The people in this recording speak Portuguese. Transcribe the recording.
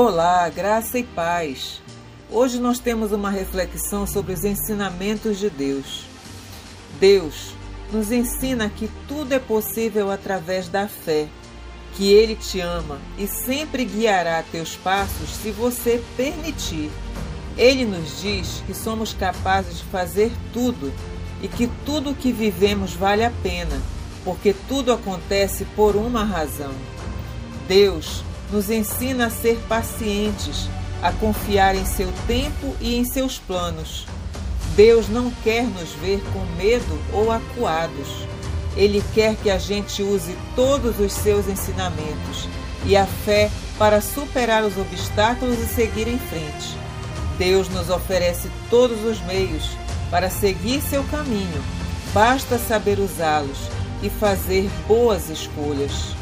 Olá, graça e paz. Hoje nós temos uma reflexão sobre os ensinamentos de Deus. Deus nos ensina que tudo é possível através da fé, que Ele te ama e sempre guiará teus passos se você permitir. Ele nos diz que somos capazes de fazer tudo e que tudo o que vivemos vale a pena, porque tudo acontece por uma razão. Deus nos ensina a ser pacientes, a confiar em seu tempo e em seus planos. Deus não quer nos ver com medo ou acuados. Ele quer que a gente use todos os seus ensinamentos e a fé para superar os obstáculos e seguir em frente. Deus nos oferece todos os meios para seguir seu caminho. Basta saber usá-los e fazer boas escolhas.